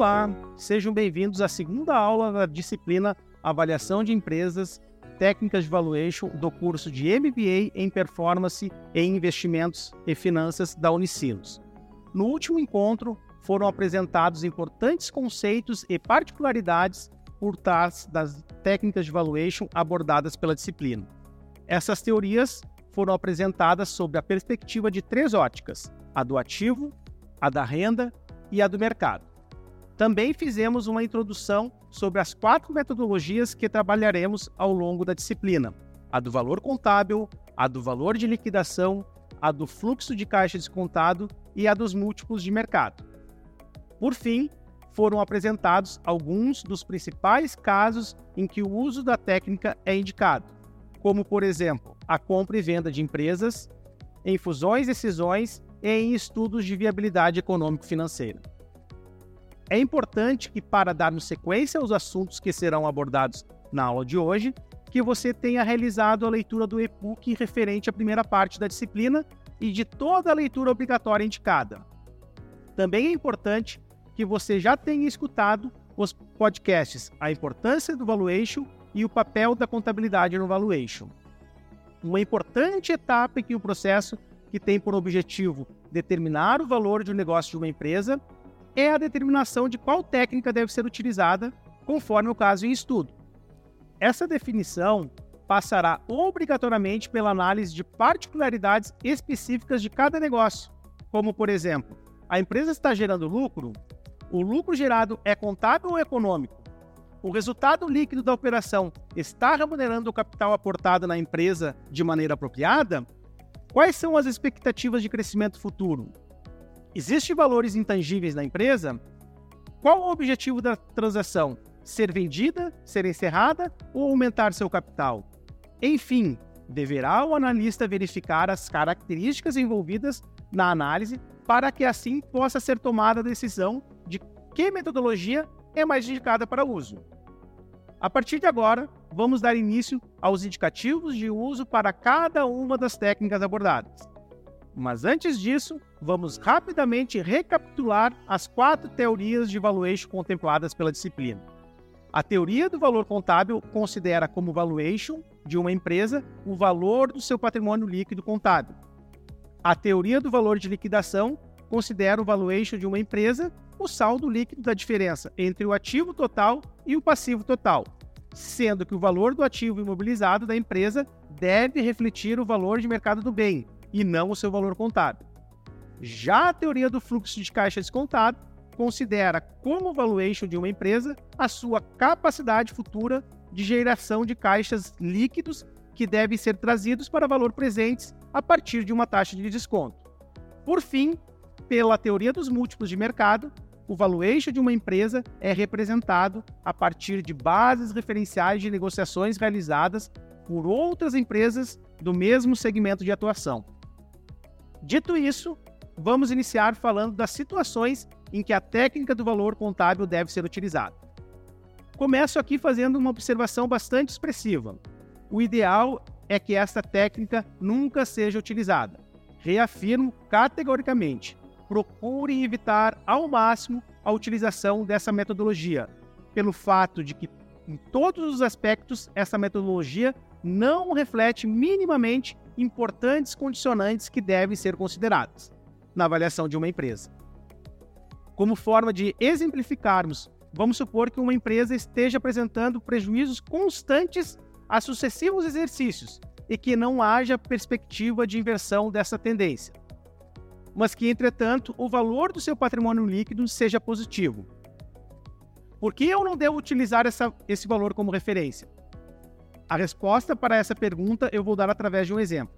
Olá, sejam bem-vindos à segunda aula da disciplina Avaliação de Empresas, Técnicas de Valuation do curso de MBA em Performance em Investimentos e Finanças da Unicinos. No último encontro, foram apresentados importantes conceitos e particularidades por trás das técnicas de valuation abordadas pela disciplina. Essas teorias foram apresentadas sob a perspectiva de três óticas: a do ativo, a da renda e a do mercado. Também fizemos uma introdução sobre as quatro metodologias que trabalharemos ao longo da disciplina: a do valor contábil, a do valor de liquidação, a do fluxo de caixa descontado e a dos múltiplos de mercado. Por fim, foram apresentados alguns dos principais casos em que o uso da técnica é indicado, como, por exemplo, a compra e venda de empresas, em fusões e cisões e em estudos de viabilidade econômico-financeira. É importante que, para darmos sequência aos assuntos que serão abordados na aula de hoje, que você tenha realizado a leitura do e-book referente à primeira parte da disciplina e de toda a leitura obrigatória indicada. Também é importante que você já tenha escutado os podcasts A Importância do Valuation e o Papel da Contabilidade no Valuation. Uma importante etapa em que o processo que tem por objetivo determinar o valor de um negócio de uma empresa é a determinação de qual técnica deve ser utilizada, conforme o caso em estudo. Essa definição passará obrigatoriamente pela análise de particularidades específicas de cada negócio, como, por exemplo, a empresa está gerando lucro? O lucro gerado é contábil ou econômico? O resultado líquido da operação está remunerando o capital aportado na empresa de maneira apropriada? Quais são as expectativas de crescimento futuro? Existem valores intangíveis na empresa? Qual o objetivo da transação? Ser vendida, ser encerrada ou aumentar seu capital? Enfim, deverá o analista verificar as características envolvidas na análise para que assim possa ser tomada a decisão de que metodologia é mais indicada para uso. A partir de agora, vamos dar início aos indicativos de uso para cada uma das técnicas abordadas. Mas antes disso, vamos rapidamente recapitular as quatro teorias de valuation contempladas pela disciplina. A teoria do valor contábil considera como valuation de uma empresa o valor do seu patrimônio líquido contábil. A teoria do valor de liquidação considera o valuation de uma empresa o saldo líquido da diferença entre o ativo total e o passivo total, sendo que o valor do ativo imobilizado da empresa deve refletir o valor de mercado do bem, e não o seu valor contábil. Já a teoria do fluxo de caixa descontado considera como valuation de uma empresa a sua capacidade futura de geração de caixas líquidos que devem ser trazidos para valor presentes a partir de uma taxa de desconto. Por fim, pela teoria dos múltiplos de mercado, o valuation de uma empresa é representado a partir de bases referenciais de negociações realizadas por outras empresas do mesmo segmento de atuação. Dito isso, vamos iniciar falando das situações em que a técnica do valor contábil deve ser utilizada. Começo aqui fazendo uma observação bastante expressiva. O ideal é que esta técnica nunca seja utilizada. Reafirmo categoricamente: procure evitar ao máximo a utilização dessa metodologia, pelo fato de que, em todos os aspectos, essa metodologia não reflete minimamente importantes condicionantes que devem ser consideradas na avaliação de uma empresa. Como forma de exemplificarmos, vamos supor que uma empresa esteja apresentando prejuízos constantes a sucessivos exercícios e que não haja perspectiva de inversão dessa tendência, mas que, entretanto, o valor do seu patrimônio líquido seja positivo. Por que eu não devo utilizar essa, esse valor como referência? A resposta para essa pergunta eu vou dar através de um exemplo.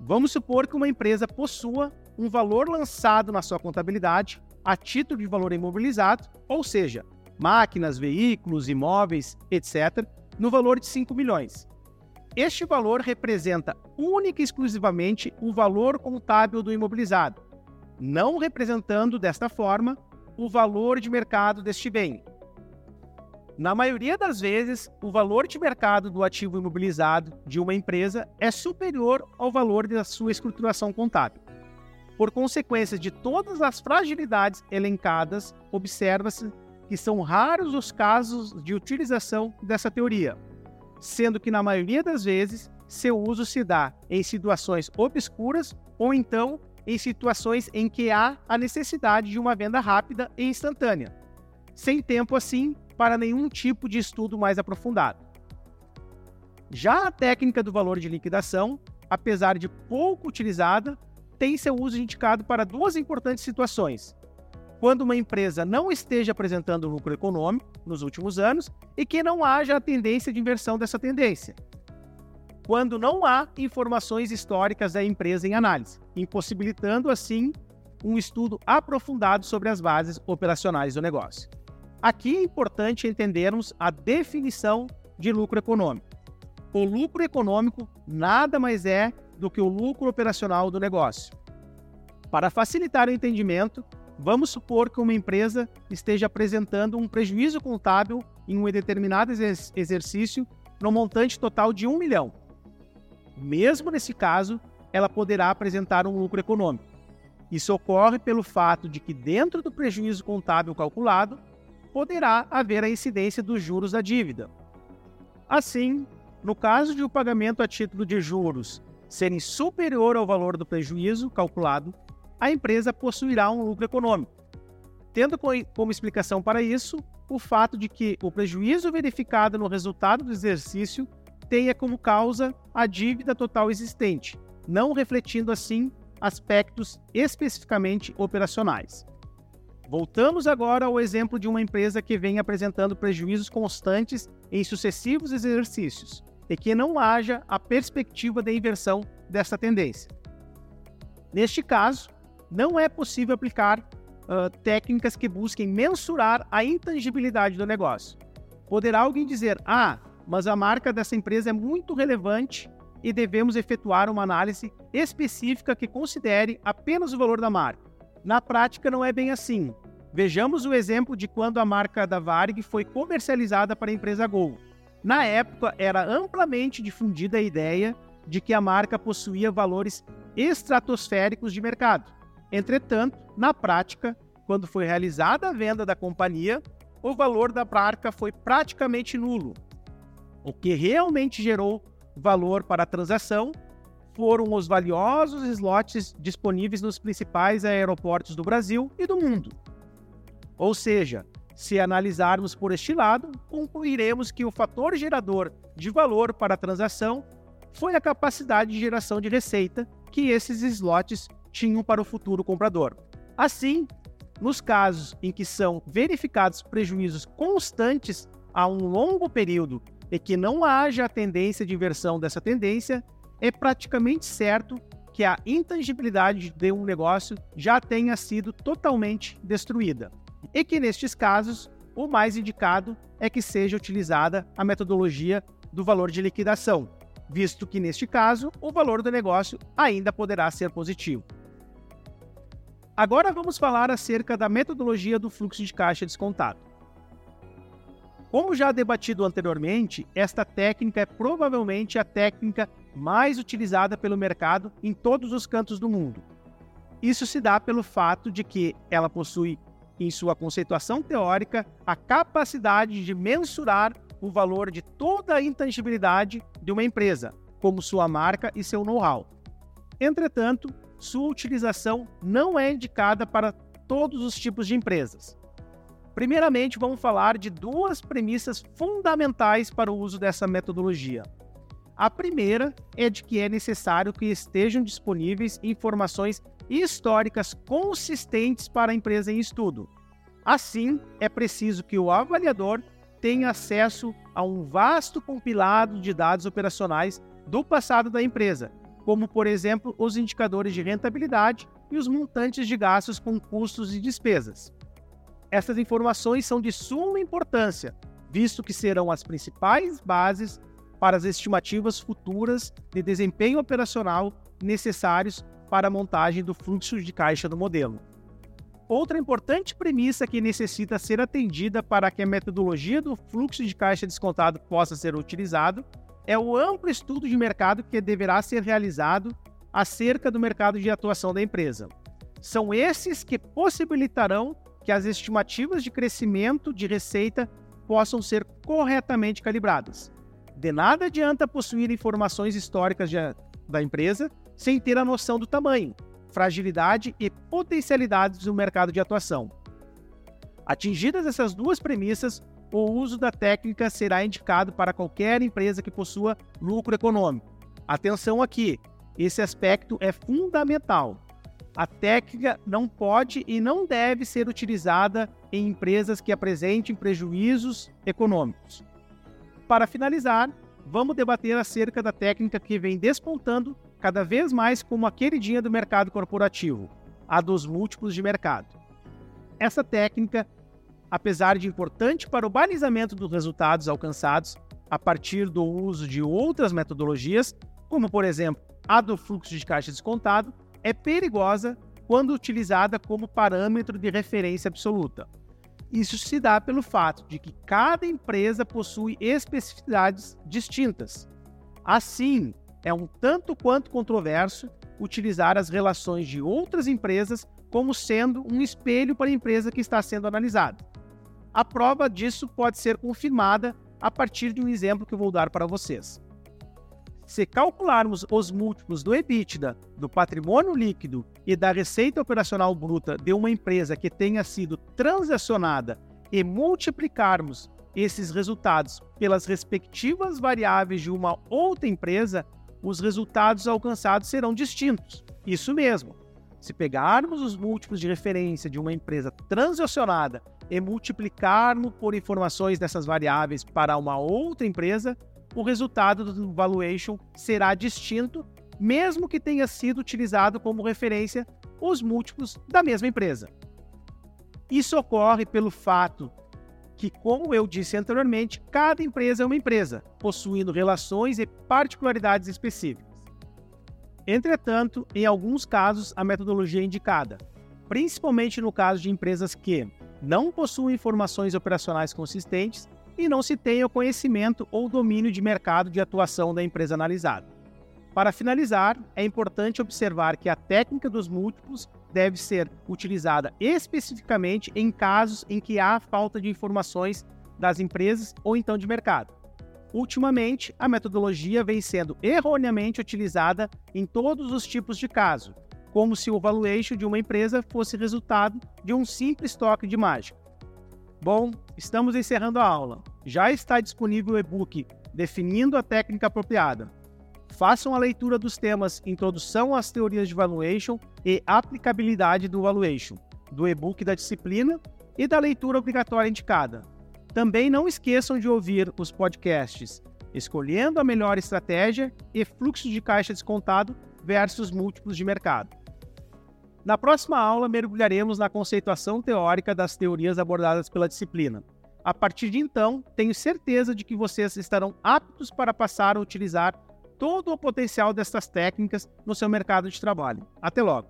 Vamos supor que uma empresa possua um valor lançado na sua contabilidade a título de valor imobilizado, ou seja, máquinas, veículos, imóveis, etc., no valor de 5 milhões. Este valor representa única e exclusivamente o valor contábil do imobilizado, não representando desta forma o valor de mercado deste bem, na maioria das vezes, o valor de mercado do ativo imobilizado de uma empresa é superior ao valor da sua escrituração contábil. Por consequência de todas as fragilidades elencadas, observa-se que são raros os casos de utilização dessa teoria, sendo que na maioria das vezes seu uso se dá em situações obscuras ou então em situações em que há a necessidade de uma venda rápida e instantânea, sem tempo assim para nenhum tipo de estudo mais aprofundado. Já a técnica do valor de liquidação, apesar de pouco utilizada, tem seu uso indicado para duas importantes situações. Quando uma empresa não esteja apresentando lucro econômico nos últimos anos e que não haja a tendência de inversão dessa tendência. Quando não há informações históricas da empresa em análise, impossibilitando assim um estudo aprofundado sobre as bases operacionais do negócio. Aqui é importante entendermos a definição de lucro econômico. O lucro econômico nada mais é do que o lucro operacional do negócio. Para facilitar o entendimento, vamos supor que uma empresa esteja apresentando um prejuízo contábil em um determinado exercício no montante total de 1 milhão. Mesmo nesse caso, ela poderá apresentar um lucro econômico. Isso ocorre pelo fato de que, dentro do prejuízo contábil calculado, poderá haver a incidência dos juros da dívida. Assim, no caso de o pagamento a título de juros serem superior ao valor do prejuízo calculado, a empresa possuirá um lucro econômico. Tendo como explicação para isso o fato de que o prejuízo verificado no resultado do exercício tenha como causa a dívida total existente, não refletindo assim aspectos especificamente operacionais. Voltamos agora ao exemplo de uma empresa que vem apresentando prejuízos constantes em sucessivos exercícios, e que não haja a perspectiva de inversão dessa tendência. Neste caso, não é possível aplicar uh, técnicas que busquem mensurar a intangibilidade do negócio. Poderá alguém dizer: ah, mas a marca dessa empresa é muito relevante e devemos efetuar uma análise específica que considere apenas o valor da marca. Na prática, não é bem assim. Vejamos o exemplo de quando a marca da Varig foi comercializada para a empresa Gol. Na época, era amplamente difundida a ideia de que a marca possuía valores estratosféricos de mercado. Entretanto, na prática, quando foi realizada a venda da companhia, o valor da marca foi praticamente nulo. O que realmente gerou valor para a transação foram os valiosos slots disponíveis nos principais aeroportos do Brasil e do mundo. Ou seja, se analisarmos por este lado, concluiremos que o fator gerador de valor para a transação foi a capacidade de geração de receita que esses slots tinham para o futuro comprador. Assim, nos casos em que são verificados prejuízos constantes a um longo período e que não haja a tendência de inversão dessa tendência, é praticamente certo que a intangibilidade de um negócio já tenha sido totalmente destruída e que nestes casos o mais indicado é que seja utilizada a metodologia do valor de liquidação, visto que neste caso o valor do negócio ainda poderá ser positivo. Agora vamos falar acerca da metodologia do fluxo de caixa descontado. Como já debatido anteriormente, esta técnica é provavelmente a técnica mais utilizada pelo mercado em todos os cantos do mundo. Isso se dá pelo fato de que ela possui em sua conceituação teórica, a capacidade de mensurar o valor de toda a intangibilidade de uma empresa, como sua marca e seu know-how. Entretanto, sua utilização não é indicada para todos os tipos de empresas. Primeiramente, vamos falar de duas premissas fundamentais para o uso dessa metodologia. A primeira é de que é necessário que estejam disponíveis informações históricas consistentes para a empresa em estudo. Assim, é preciso que o avaliador tenha acesso a um vasto compilado de dados operacionais do passado da empresa, como, por exemplo, os indicadores de rentabilidade e os montantes de gastos com custos e despesas. Essas informações são de suma importância, visto que serão as principais bases para as estimativas futuras de desempenho operacional necessários para a montagem do fluxo de caixa do modelo. Outra importante premissa que necessita ser atendida para que a metodologia do fluxo de caixa descontado possa ser utilizado é o amplo estudo de mercado que deverá ser realizado acerca do mercado de atuação da empresa. São esses que possibilitarão que as estimativas de crescimento de receita possam ser corretamente calibradas. De nada adianta possuir informações históricas de, da empresa sem ter a noção do tamanho, fragilidade e potencialidades do mercado de atuação. Atingidas essas duas premissas, o uso da técnica será indicado para qualquer empresa que possua lucro econômico. Atenção aqui, esse aspecto é fundamental. A técnica não pode e não deve ser utilizada em empresas que apresentem prejuízos econômicos. Para finalizar, vamos debater acerca da técnica que vem despontando cada vez mais como a queridinha do mercado corporativo, a dos múltiplos de mercado. Essa técnica, apesar de importante para o balizamento dos resultados alcançados a partir do uso de outras metodologias, como por exemplo a do fluxo de caixa descontado, é perigosa quando utilizada como parâmetro de referência absoluta. Isso se dá pelo fato de que cada empresa possui especificidades distintas. Assim, é um tanto quanto controverso utilizar as relações de outras empresas como sendo um espelho para a empresa que está sendo analisada. A prova disso pode ser confirmada a partir de um exemplo que eu vou dar para vocês. Se calcularmos os múltiplos do EBITDA, do patrimônio líquido e da receita operacional bruta de uma empresa que tenha sido transacionada e multiplicarmos esses resultados pelas respectivas variáveis de uma outra empresa, os resultados alcançados serão distintos. Isso mesmo. Se pegarmos os múltiplos de referência de uma empresa transacionada e multiplicarmos por informações dessas variáveis para uma outra empresa, o resultado do valuation será distinto, mesmo que tenha sido utilizado como referência os múltiplos da mesma empresa. Isso ocorre pelo fato que, como eu disse anteriormente, cada empresa é uma empresa, possuindo relações e particularidades específicas. Entretanto, em alguns casos, a metodologia é indicada, principalmente no caso de empresas que não possuem informações operacionais consistentes e não se tenha conhecimento ou domínio de mercado de atuação da empresa analisada. Para finalizar, é importante observar que a técnica dos múltiplos deve ser utilizada especificamente em casos em que há falta de informações das empresas ou então de mercado. Ultimamente, a metodologia vem sendo erroneamente utilizada em todos os tipos de caso, como se o valuation de uma empresa fosse resultado de um simples toque de mágica. Bom, estamos encerrando a aula. Já está disponível o e-book Definindo a Técnica Apropriada. Façam a leitura dos temas Introdução às Teorias de Valuation e Aplicabilidade do Valuation, do e-book da disciplina e da leitura obrigatória indicada. Também não esqueçam de ouvir os podcasts Escolhendo a Melhor Estratégia e Fluxo de Caixa Descontado versus Múltiplos de Mercado. Na próxima aula, mergulharemos na conceituação teórica das teorias abordadas pela disciplina. A partir de então, tenho certeza de que vocês estarão aptos para passar a utilizar todo o potencial destas técnicas no seu mercado de trabalho. Até logo!